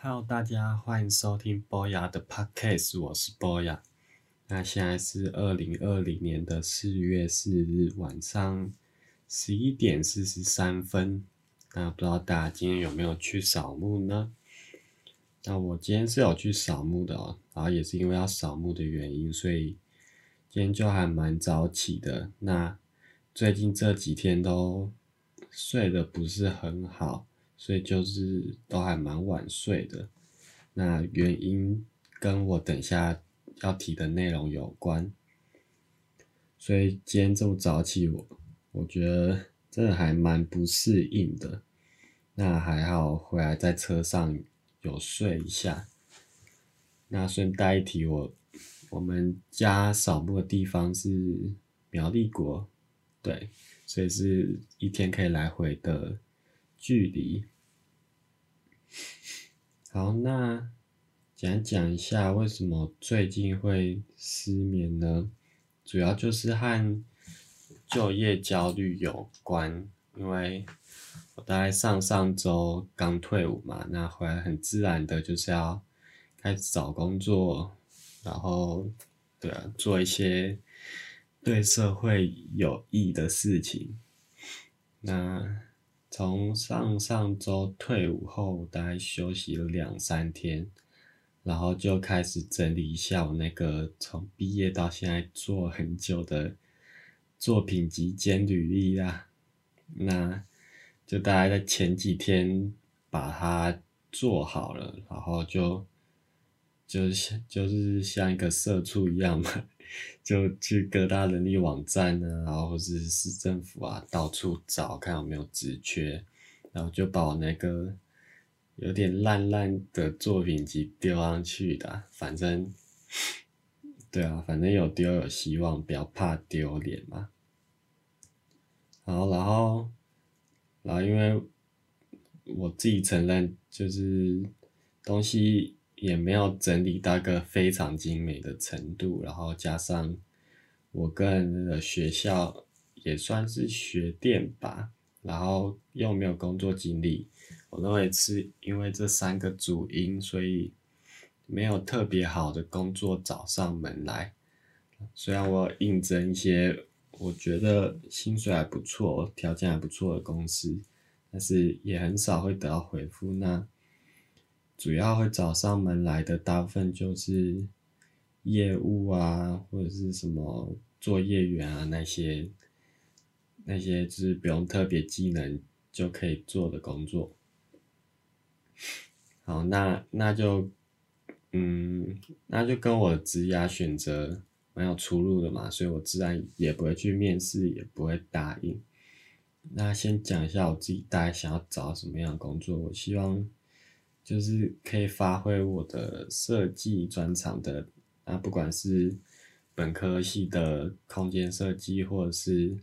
Hello，大家欢迎收听波雅的 Podcast，我是波雅。那现在是二零二零年的四月四日晚上十一点四十三分。那不知道大家今天有没有去扫墓呢？那我今天是有去扫墓的哦，然后也是因为要扫墓的原因，所以今天就还蛮早起的。那最近这几天都睡得不是很好。所以就是都还蛮晚睡的，那原因跟我等下要提的内容有关，所以今天这么早起，我我觉得真的还蛮不适应的。那还好回来在车上有睡一下。那顺带一提，我我们家扫墓的地方是苗栗国，对，所以是一天可以来回的。距离，好，那讲讲一下为什么最近会失眠呢？主要就是和就业焦虑有关，因为我大概上上周刚退伍嘛，那回来很自然的就是要开始找工作，然后对啊，做一些对社会有益的事情，那。从上上周退伍后，大概休息了两三天，然后就开始整理一下我那个从毕业到现在做很久的作品集兼履历啦。那就大概在前几天把它做好了，然后就就是就是像一个社畜一样嘛。就去各大人力网站啊，然后或是市政府啊，到处找看有没有职缺，然后就把我那个有点烂烂的作品集丢上去的，反正，对啊，反正有丢有希望，不要怕丢脸嘛。好，然后，然后因为我自己承认，就是东西。也没有整理到个非常精美的程度，然后加上我个人的学校也算是学店吧，然后又没有工作经历，我认为是因为这三个主因，所以没有特别好的工作找上门来。虽然我应征一些我觉得薪水还不错、条件还不错的公司，但是也很少会得到回复。那主要会找上门来的大部分就是业务啊，或者是什么作业员啊那些，那些就是不用特别技能就可以做的工作。好，那那就，嗯，那就跟我职涯选择蛮有出入的嘛，所以我自然也不会去面试，也不会答应。那先讲一下我自己大概想要找什么样的工作，我希望。就是可以发挥我的设计专长的，啊，不管是本科系的空间设计，或者是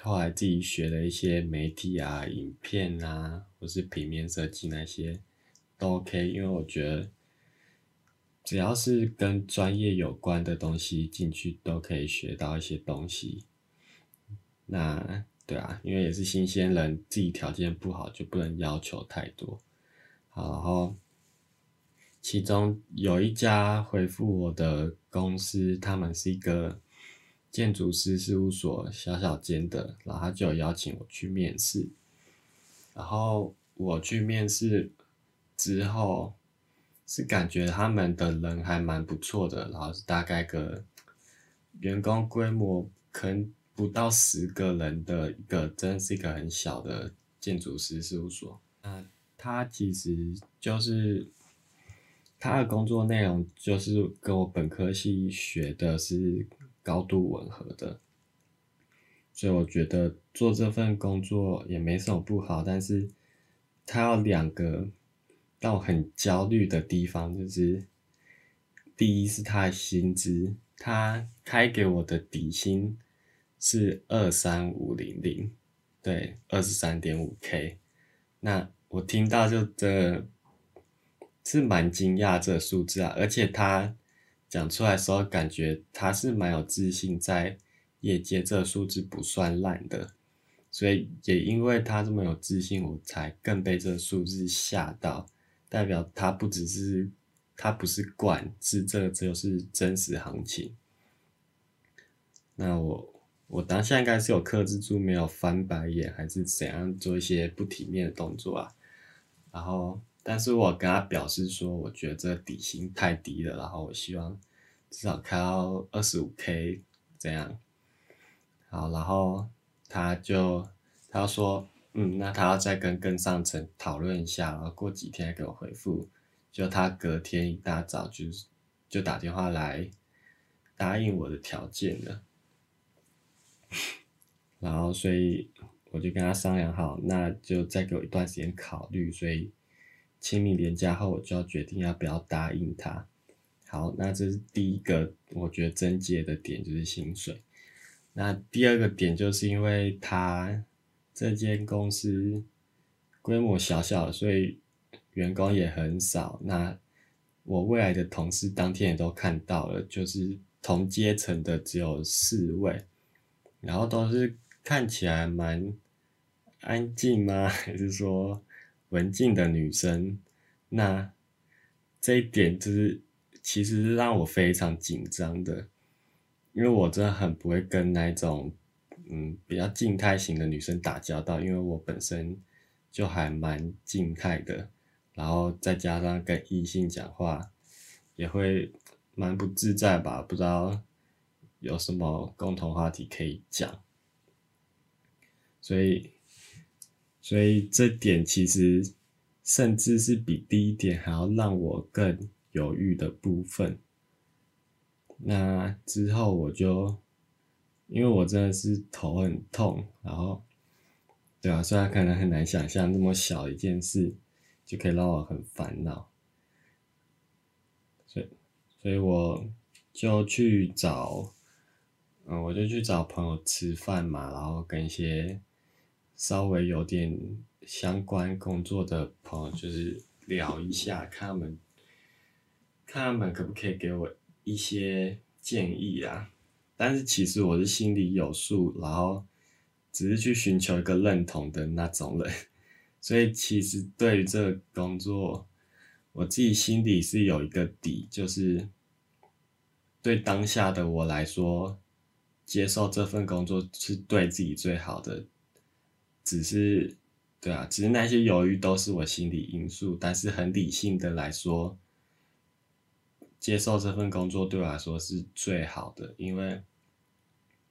后来自己学的一些媒体啊、影片啊，或是平面设计那些都 OK，因为我觉得只要是跟专业有关的东西进去，都可以学到一些东西。那对啊，因为也是新鲜人，自己条件不好，就不能要求太多。然后，其中有一家回复我的公司，他们是一个建筑师事务所，小小间的，然后他就邀请我去面试。然后我去面试之后，是感觉他们的人还蛮不错的，然后是大概个员工规模可能不到十个人的一个，真是一个很小的建筑师事务所。那他其实就是他的工作内容，就是跟我本科系学的是高度吻合的，所以我觉得做这份工作也没什么不好。但是，他有两个让我很焦虑的地方，就是第一是他的薪资，他开给我的底薪是二三五零零，对，二十三点五 K，那。我听到就这是蛮惊讶这数字啊，而且他讲出来的时候，感觉他是蛮有自信，在业界这数字不算烂的，所以也因为他这么有自信，我才更被这数字吓到，代表他不只是他不是惯，是这个就是真实行情。那我我当下应该是有克制住，没有翻白眼，还是怎样做一些不体面的动作啊？然后，但是我跟他表示说，我觉得这底薪太低了，然后我希望至少开到二十五 K 这样。好，然后他就他说，嗯，那他要再跟更上层讨论一下，然后过几天给我回复。就他隔天一大早就就打电话来答应我的条件了。然后，所以我就跟他商量好，那就再给我一段时间考虑。所以清明年假后，我就要决定要不要答应他。好，那这是第一个我觉得症结的点，就是薪水。那第二个点就是因为他这间公司规模小小，所以员工也很少。那我未来的同事当天也都看到了，就是同阶层的只有四位。然后都是看起来蛮安静吗？还是说文静的女生？那这一点就是其实是让我非常紧张的，因为我真的很不会跟那种嗯比较静态型的女生打交道，因为我本身就还蛮静态的，然后再加上跟异性讲话也会蛮不自在吧，不知道。有什么共同话题可以讲？所以，所以这点其实甚至是比第一点还要让我更犹豫的部分。那之后我就，因为我真的是头很痛，然后，对啊，虽然可能很难想象那么小一件事就可以让我很烦恼，所以，所以我就去找。嗯，我就去找朋友吃饭嘛，然后跟一些稍微有点相关工作的朋友，就是聊一下，看他们看他们可不可以给我一些建议啊。但是其实我是心里有数，然后只是去寻求一个认同的那种人，所以其实对于这个工作，我自己心里是有一个底，就是对当下的我来说。接受这份工作是对自己最好的，只是，对啊，只是那些犹豫都是我心理因素。但是很理性的来说，接受这份工作对我来说是最好的，因为，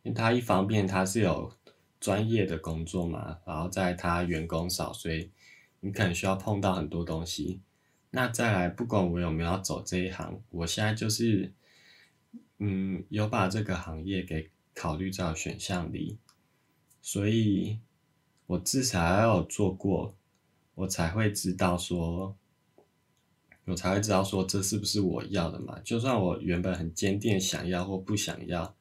因为他一方面他是有专业的工作嘛，然后在他员工少，所以你可能需要碰到很多东西。那再来，不管我有没有要走这一行，我现在就是，嗯，有把这个行业给。考虑在选项里，所以我至少要有做过，我才会知道说，我才会知道说这是不是我要的嘛？就算我原本很坚定想要或不想要，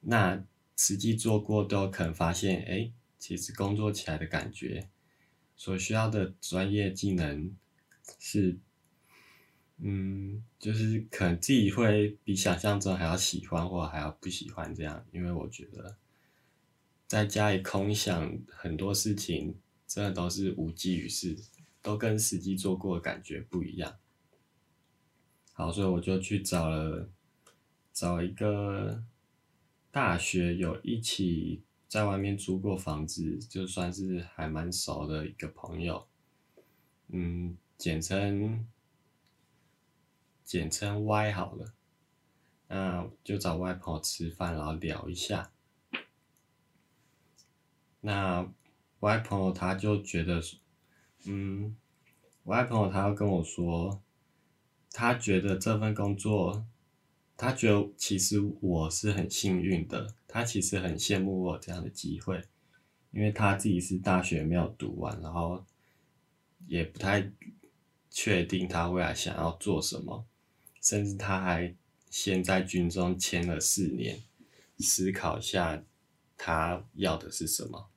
那实际做过都可能发现，哎，其实工作起来的感觉，所需要的专业技能是。嗯，就是可能自己会比想象中还要喜欢，或还要不喜欢这样，因为我觉得在家里空想很多事情，真的都是无济于事，都跟实际做过的感觉不一样。好，所以我就去找了找一个大学有一起在外面租过房子，就算是还蛮熟的一个朋友，嗯，简称。简称 Y 好了，那就找 Y 朋友吃饭，然后聊一下。那我爱朋友他就觉得，嗯我爱朋友他要跟我说，他觉得这份工作，他觉得其实我是很幸运的，他其实很羡慕我这样的机会，因为他自己是大学没有读完，然后也不太确定他未来想要做什么。甚至他还先在军中签了四年，思考下他要的是什么。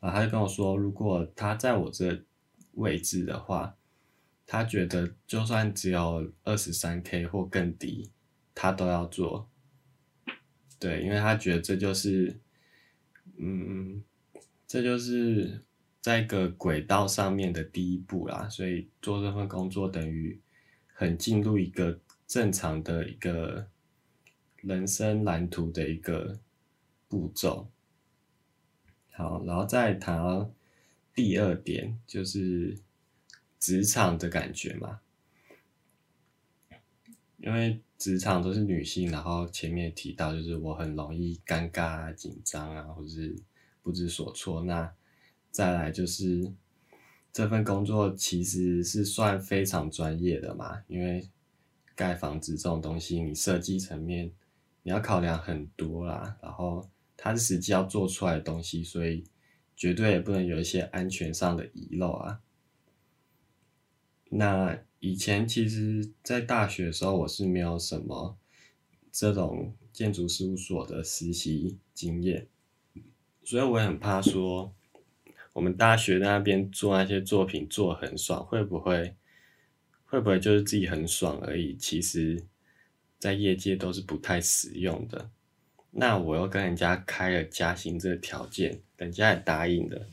然后他就跟我说，如果他在我这位置的话，他觉得就算只有二十三 K 或更低，他都要做。对，因为他觉得这就是，嗯，这就是在一个轨道上面的第一步啦，所以做这份工作等于很进入一个正常的一个人生蓝图的一个步骤。好，然后再谈第二点，就是职场的感觉嘛。因为职场都是女性，然后前面提到就是我很容易尴尬啊、紧张啊，或者是不知所措。那再来就是这份工作其实是算非常专业的嘛，因为盖房子这种东西，你设计层面你要考量很多啦，然后它是实际要做出来的东西，所以绝对也不能有一些安全上的遗漏啊。那以前其实，在大学的时候，我是没有什么这种建筑事务所的实习经验，所以我也很怕说，我们大学那边做那些作品做很爽，会不会会不会就是自己很爽而已？其实，在业界都是不太实用的。那我又跟人家开了加薪这个条件，人家也答应了，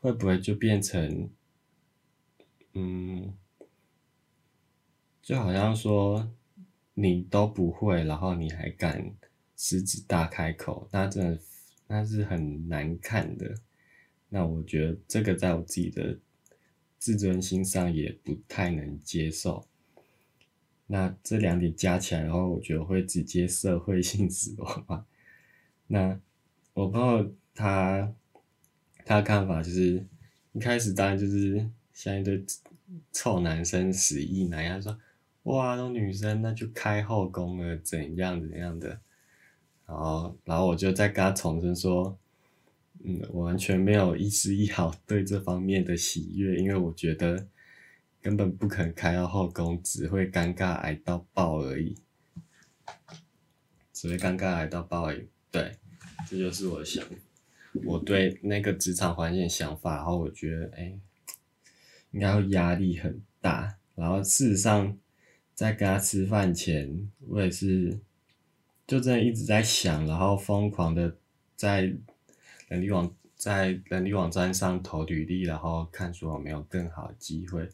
会不会就变成，嗯？就好像说你都不会，然后你还敢狮子大开口，那真的那是很难看的。那我觉得这个在我自己的自尊心上也不太能接受。那这两点加起来的话，我觉得会直接社会性 死亡。那我朋友他他的看法就是一开始当然就是像一堆臭男生死意男，样说。哇，都女生，那就开后宫了，怎样怎样的？然后，然后我就再跟他重申说，嗯，我完全没有一丝一毫对这方面的喜悦，因为我觉得根本不肯开到后宫，只会尴尬挨到爆而已，只会尴尬挨到爆而已。对，这就是我想，我对那个职场环境的想法。然后我觉得，哎，应该会压力很大。然后事实上。在跟他吃饭前，我也是就真的一直在想，然后疯狂的在人力网在人力网站上投履历，然后看说有没有更好的机会，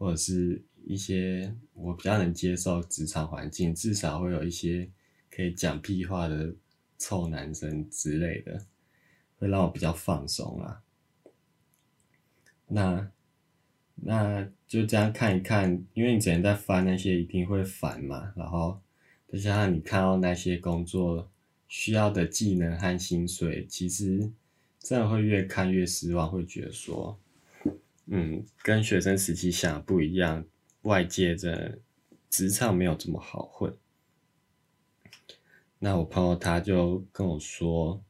或者是一些我比较能接受职场环境，至少会有一些可以讲屁话的臭男生之类的，会让我比较放松啊。那。那就这样看一看，因为你整天在翻那些，一定会烦嘛。然后再加上你看到那些工作需要的技能和薪水，其实真的会越看越失望，会觉得说，嗯，跟学生时期想的不一样，外界的职场没有这么好混。那我朋友他就跟我说，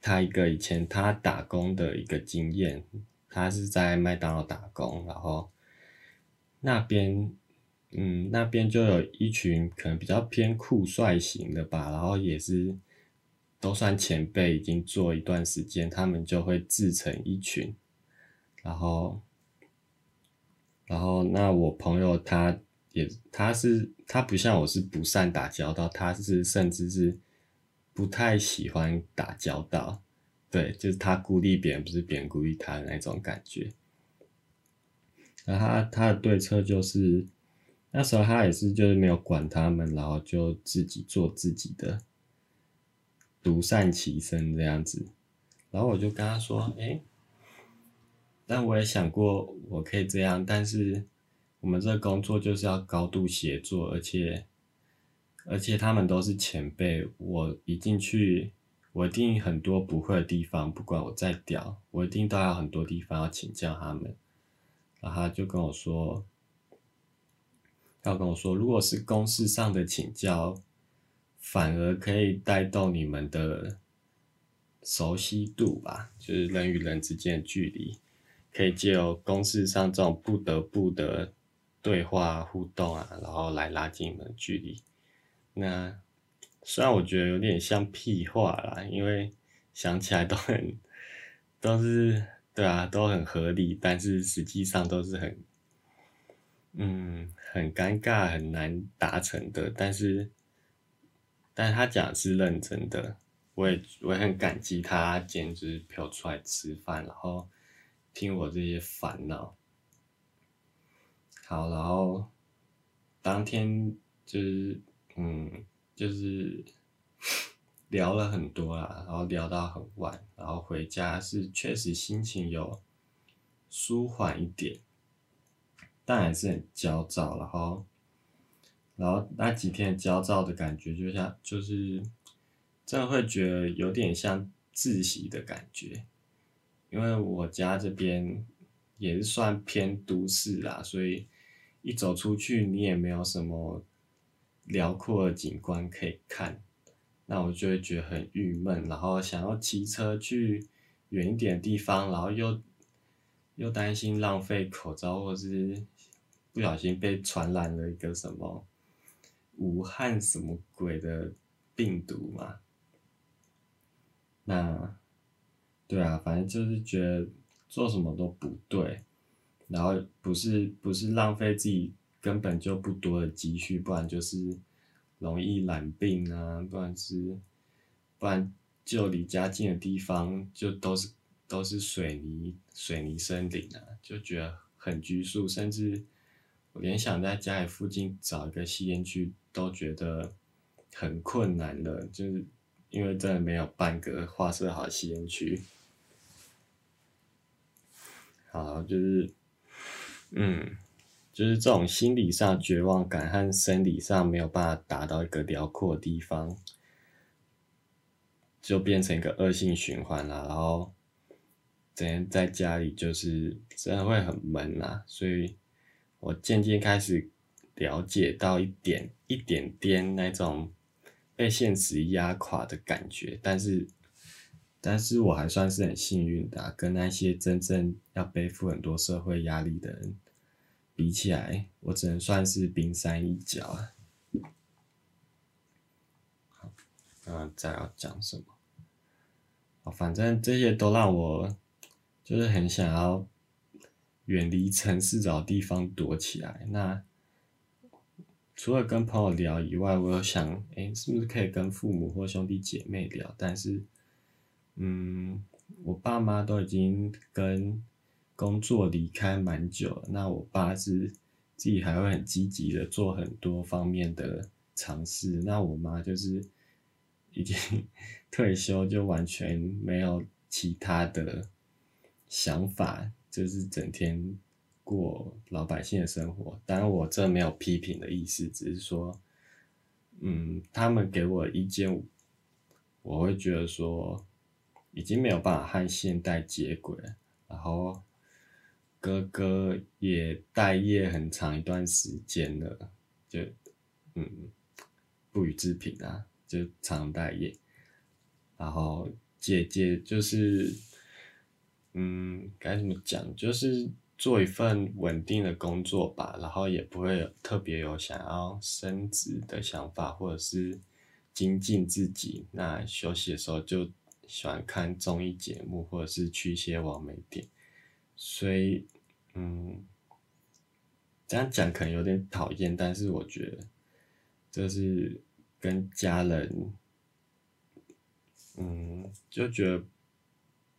他一个以前他打工的一个经验。他是在麦当劳打工，然后那边，嗯，那边就有一群可能比较偏酷帅型的吧，然后也是都算前辈，已经做一段时间，他们就会自成一群，然后，然后那我朋友他也他是他不像我是不善打交道，他是甚至是不太喜欢打交道。对，就是他孤立别人，不是别人孤立他的那种感觉。然后他他的对策就是，那时候他也是就是没有管他们，然后就自己做自己的，独善其身这样子。然后我就跟他说：“哎，但我也想过我可以这样，但是我们这工作就是要高度协作，而且而且他们都是前辈，我一进去。”我一定很多不会的地方，不管我再屌，我一定都有很多地方要请教他们。然后他就跟我说，他跟我说，如果是公事上的请教，反而可以带动你们的熟悉度吧，就是人与人之间的距离，可以借由公事上这种不得不的对话互动啊，然后来拉近你们距离。那。虽然我觉得有点像屁话啦，因为想起来都很都是对啊，都很合理，但是实际上都是很嗯很尴尬、很难达成的。但是，但他讲是认真的，我也我也很感激他，兼职陪我出来吃饭，然后听我这些烦恼。好，然后当天就是嗯，就是 聊了很多啦，然后聊到很晚，然后回家是确实心情有舒缓一点，但还是很焦躁，然后。然后那几天焦躁的感觉，就像就是真的会觉得有点像窒息的感觉，因为我家这边也是算偏都市啦，所以一走出去你也没有什么辽阔的景观可以看，那我就会觉得很郁闷，然后想要骑车去远一点的地方，然后又又担心浪费口罩，或是不小心被传染了一个什么。武汉什么鬼的病毒嘛？那，对啊，反正就是觉得做什么都不对，然后不是不是浪费自己根本就不多的积蓄，不然就是容易染病啊，不然是不然就离家近的地方就都是都是水泥水泥森林啊，就觉得很拘束，甚至我。连想在家里附近找一个吸烟区都觉得很困难了，就是因为真的没有半个划设好吸烟区。好，就是，嗯，就是这种心理上绝望感和生理上没有办法达到一个辽阔的地方，就变成一个恶性循环了。然后整天在家里就是真的会很闷啊，所以。我渐渐开始了解到一点一点点那种被现实压垮的感觉，但是，但是我还算是很幸运的，跟那些真正要背负很多社会压力的人比起来，我只能算是冰山一角啊。好，那再要讲什么？反正这些都让我就是很想要。远离城市，找地方躲起来。那除了跟朋友聊以外，我有想，哎，是不是可以跟父母或兄弟姐妹聊？但是，嗯，我爸妈都已经跟工作离开蛮久了。那我爸是自己还会很积极的做很多方面的尝试。那我妈就是已经 退休，就完全没有其他的想法。就是整天过老百姓的生活，当然我这没有批评的意思，只是说，嗯，他们给我意见，我会觉得说，已经没有办法和现代接轨，然后哥哥也待业很长一段时间了，就嗯，不予置评啊，就常待业，然后姐姐就是。嗯，该怎么讲？就是做一份稳定的工作吧，然后也不会有特别有想要升职的想法，或者是精进自己。那休息的时候就喜欢看综艺节目，或者是去一些网媒店。所以，嗯，这样讲可能有点讨厌，但是我觉得这是跟家人，嗯，就觉得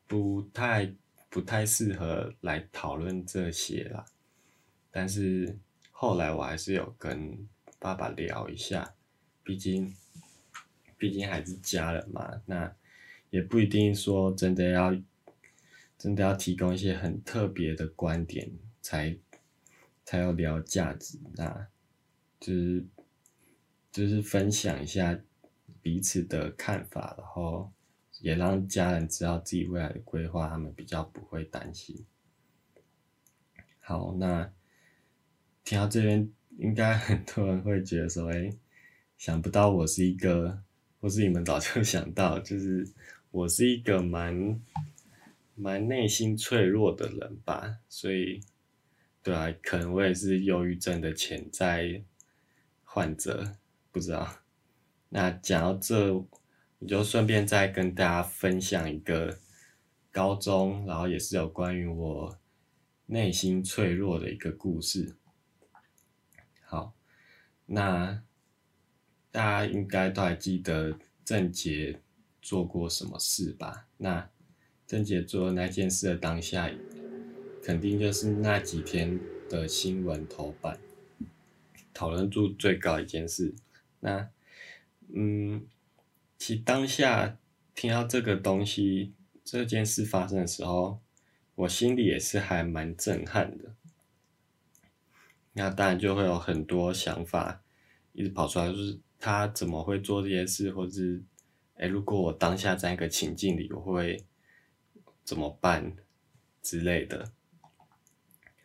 不太。不太适合来讨论这些啦，但是后来我还是有跟爸爸聊一下，毕竟毕竟还是家人嘛，那也不一定说真的要真的要提供一些很特别的观点才才有聊价值，那就是就是分享一下彼此的看法，然后。也让家人知道自己未来的规划，他们比较不会担心。好，那听到这边，应该很多人会觉得说：“哎，想不到我是一个，或是你们早就想到，就是我是一个蛮蛮内心脆弱的人吧？”所以，对啊，可能我也是忧郁症的潜在患者，不知道。那讲到这。我就顺便再跟大家分享一个高中，然后也是有关于我内心脆弱的一个故事。好，那大家应该都还记得郑杰做过什么事吧？那郑杰做那件事的当下，肯定就是那几天的新闻头版，讨论度最高一件事。那，嗯，其当下听到这个东西这件事发生的时候，我心里也是还蛮震撼的。那当然就会有很多想法一直跑出来，就是他怎么会做这件事，或者是，哎，如果我当下在一个情境里，我会怎么办之类的。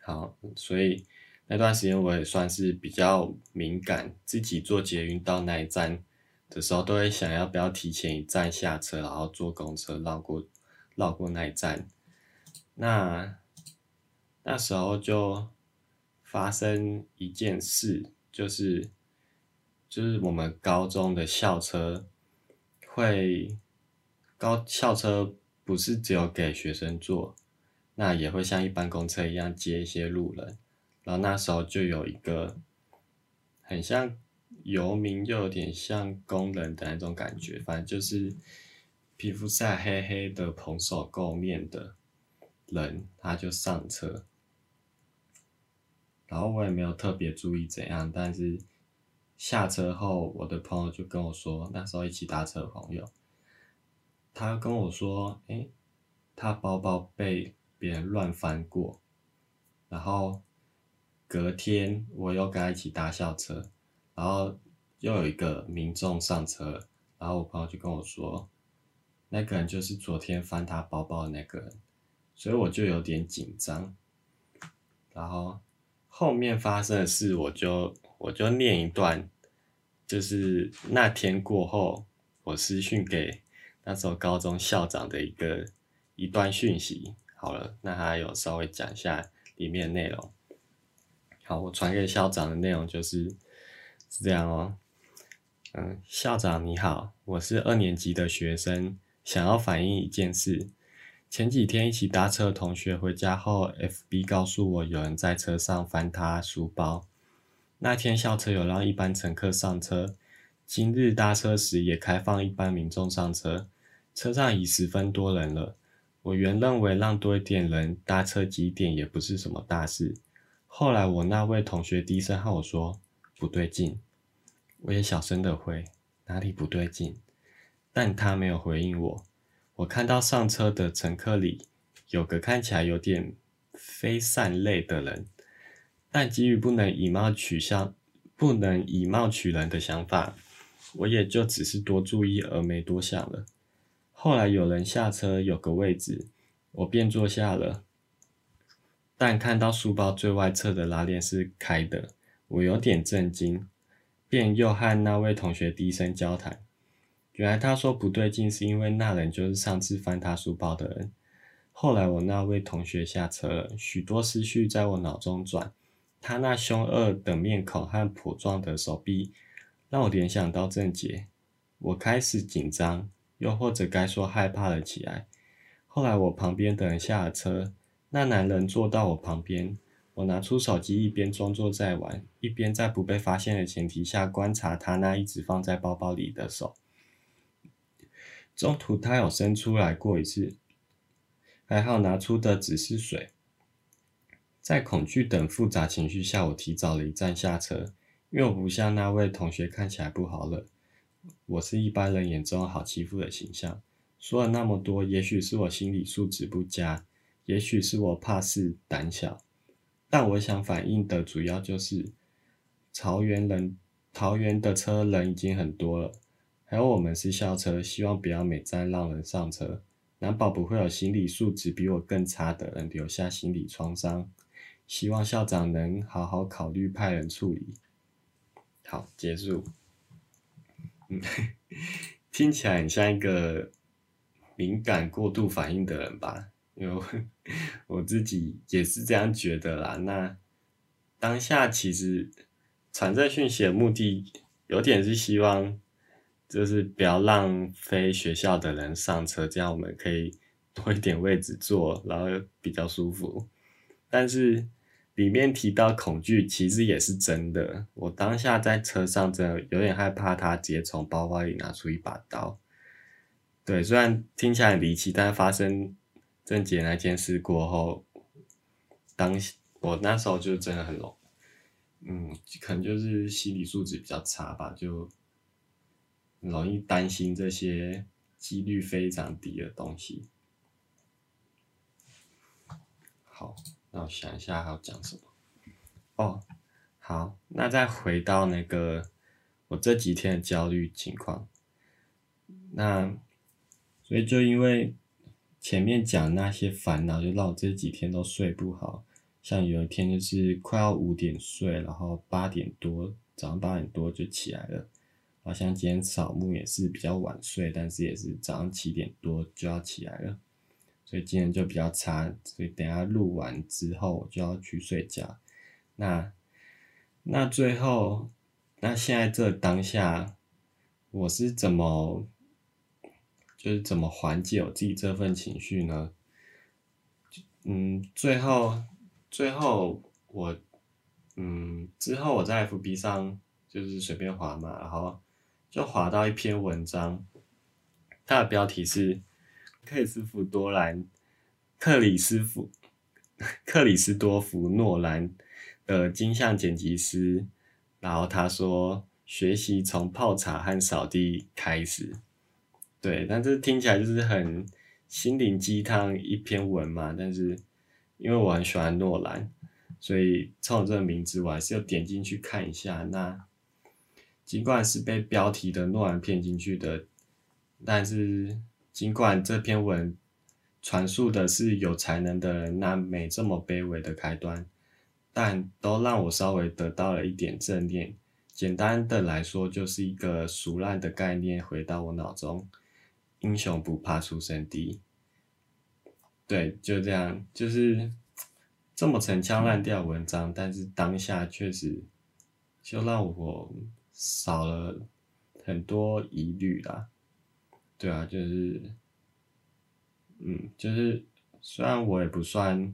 好，所以那段时间我也算是比较敏感，自己坐捷运到那一站的时候，都会想要不要提前一站下车，然后坐公车绕过绕过那一站。那那时候就。发生一件事，就是就是我们高中的校车会高校车不是只有给学生坐，那也会像一般公车一样接一些路人。然后那时候就有一个很像游民又有点像工人的那种感觉，反正就是皮肤晒黑黑的蓬首垢面的人，他就上车。然后我也没有特别注意怎样，但是下车后，我的朋友就跟我说，那时候一起搭车的朋友，他跟我说，哎，他包包被别人乱翻过，然后隔天我又跟他一起搭校车，然后又有一个民众上车，然后我朋友就跟我说，那个人就是昨天翻他包包的那个人，所以我就有点紧张，然后。后面发生的事，我就我就念一段，就是那天过后，我私讯给那时候高中校长的一个一段讯息。好了，那他有稍微讲一下里面内容。好，我传给校长的内容就是是这样哦。嗯，校长你好，我是二年级的学生，想要反映一件事。前几天一起搭车的同学回家后，FB 告诉我有人在车上翻他书包。那天校车有让一般乘客上车，今日搭车时也开放一般民众上车，车上已十分多人了。我原认为让多一点人搭车几点也不是什么大事。后来我那位同学低声和我说不对劲，我也小声的回哪里不对劲，但他没有回应我。我看到上车的乘客里有个看起来有点非善类的人，但基于不能以貌取相、不能以貌取人的想法，我也就只是多注意而没多想了。后来有人下车有个位置，我便坐下了，但看到书包最外侧的拉链是开的，我有点震惊，便又和那位同学低声交谈。原来他说不对劲，是因为那人就是上次翻他书包的人。后来我那位同学下车了，许多思绪在我脑中转。他那凶恶的面孔和跛壮的手臂，让我联想到郑杰。我开始紧张，又或者该说害怕了起来。后来我旁边的人下了车，那男人坐到我旁边，我拿出手机，一边装作在玩，一边在不被发现的前提下观察他那一直放在包包里的手。中途他有伸出来过一次，还好拿出的只是水。在恐惧等复杂情绪下，我提早了一站下车，因为我不像那位同学看起来不好惹，我是一般人眼中好欺负的形象。说了那么多，也许是我心理素质不佳，也许是我怕事胆小，但我想反映的主要就是，桃园人桃园的车人已经很多了。还有我们是校车，希望不要每站让人上车，难保不会有心理素质比我更差的人留下心理创伤。希望校长能好好考虑派人处理。好，结束。嗯，听起来很像一个敏感过度反应的人吧？因为 我自己也是这样觉得啦。那当下其实传这讯息的目的，有点是希望。就是不要让非学校的人上车，这样我们可以多一点位置坐，然后比较舒服。但是里面提到恐惧，其实也是真的。我当下在车上真的有点害怕，他直接从包包里拿出一把刀。对，虽然听起来很离奇，但发生郑杰那件事过后，当我那时候就真的很容，嗯，可能就是心理素质比较差吧，就容易担心这些几率非常低的东西。好，那我想一下还要讲什么。哦，好，那再回到那个我这几天的焦虑情况，那所以就因为。前面讲那些烦恼，就让我这几天都睡不好。像有一天就是快要五点睡，然后八点多早上八点多就起来了。好像今天扫墓也是比较晚睡，但是也是早上七点多就要起来了，所以今天就比较差。所以等下录完之后我就要去睡觉。那那最后那现在这当下我是怎么？就是怎么缓解我自己这份情绪呢？嗯，最后最后我嗯之后我在 FB 上就是随便滑嘛，然后就滑到一篇文章，它的标题是克里斯福多兰克里斯福克里斯多夫诺兰的金像剪辑师，然后他说学习从泡茶和扫地开始。对，但这听起来就是很心灵鸡汤一篇文嘛。但是因为我很喜欢诺兰，所以冲这个名字，我还是要点进去看一下。那尽管是被标题的诺兰骗进去的，但是尽管这篇文传述的是有才能的人那没这么卑微的开端，但都让我稍微得到了一点正念。简单的来说，就是一个熟烂的概念回到我脑中。英雄不怕出身低，对，就这样，就是这么陈腔滥调文章，但是当下确实就让我少了很多疑虑啦。对啊，就是，嗯，就是虽然我也不算，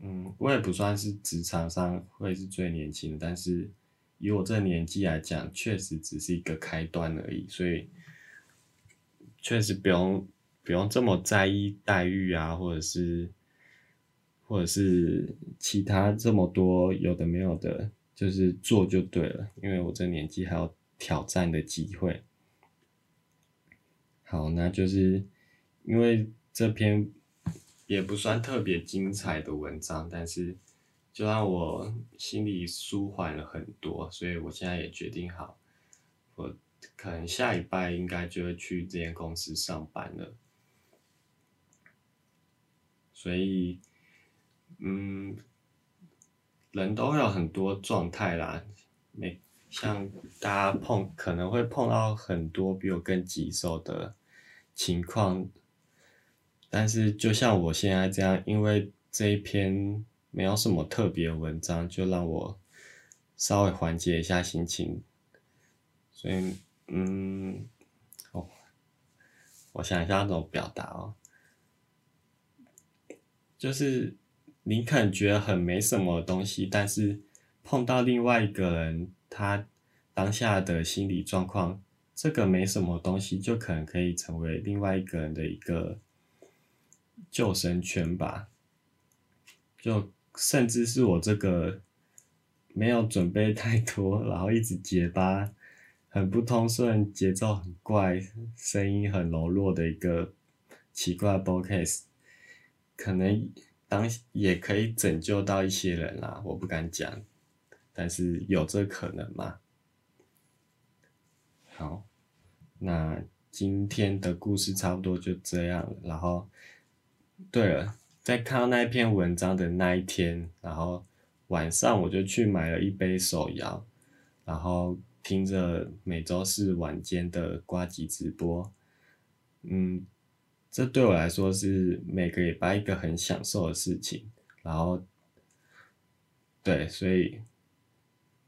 嗯，我也不算是职场上会是最年轻，但是以我这年纪来讲，确实只是一个开端而已，所以。确实不用不用这么在意待遇啊，或者是或者是其他这么多有的没有的，就是做就对了。因为我这年纪还有挑战的机会。好，那就是因为这篇也不算特别精彩的文章，但是就让我心里舒缓了很多，所以我现在也决定好我。可能下礼拜应该就会去这间公司上班了，所以，嗯，人都会有很多状态啦，每像大家碰可能会碰到很多比我更棘手的情况，但是就像我现在这样，因为这一篇没有什么特别文章，就让我稍微缓解一下心情，所以。嗯，哦，我想一下怎么表达哦，就是你可能觉得很没什么东西，但是碰到另外一个人，他当下的心理状况，这个没什么东西，就可能可以成为另外一个人的一个救生圈吧，就甚至是我这个没有准备太多，然后一直结巴。很不通顺，节奏很怪，声音很柔弱的一个奇怪 bocase，可能当也可以拯救到一些人啦，我不敢讲，但是有这可能吗？好，那今天的故事差不多就这样了。然后，对了，在看到那篇文章的那一天，然后晚上我就去买了一杯手摇，然后。听着每周四晚间的瓜吉直播，嗯，这对我来说是每个礼拜一个很享受的事情。然后，对，所以，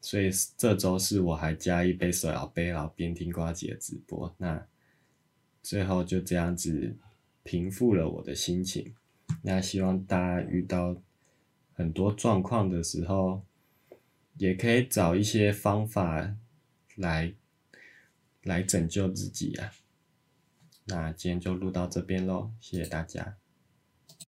所以这周四我还加一杯手摇杯，然后边听瓜姐的直播。那最后就这样子平复了我的心情。那希望大家遇到很多状况的时候，也可以找一些方法。来，来拯救自己呀！那今天就录到这边喽，谢谢大家。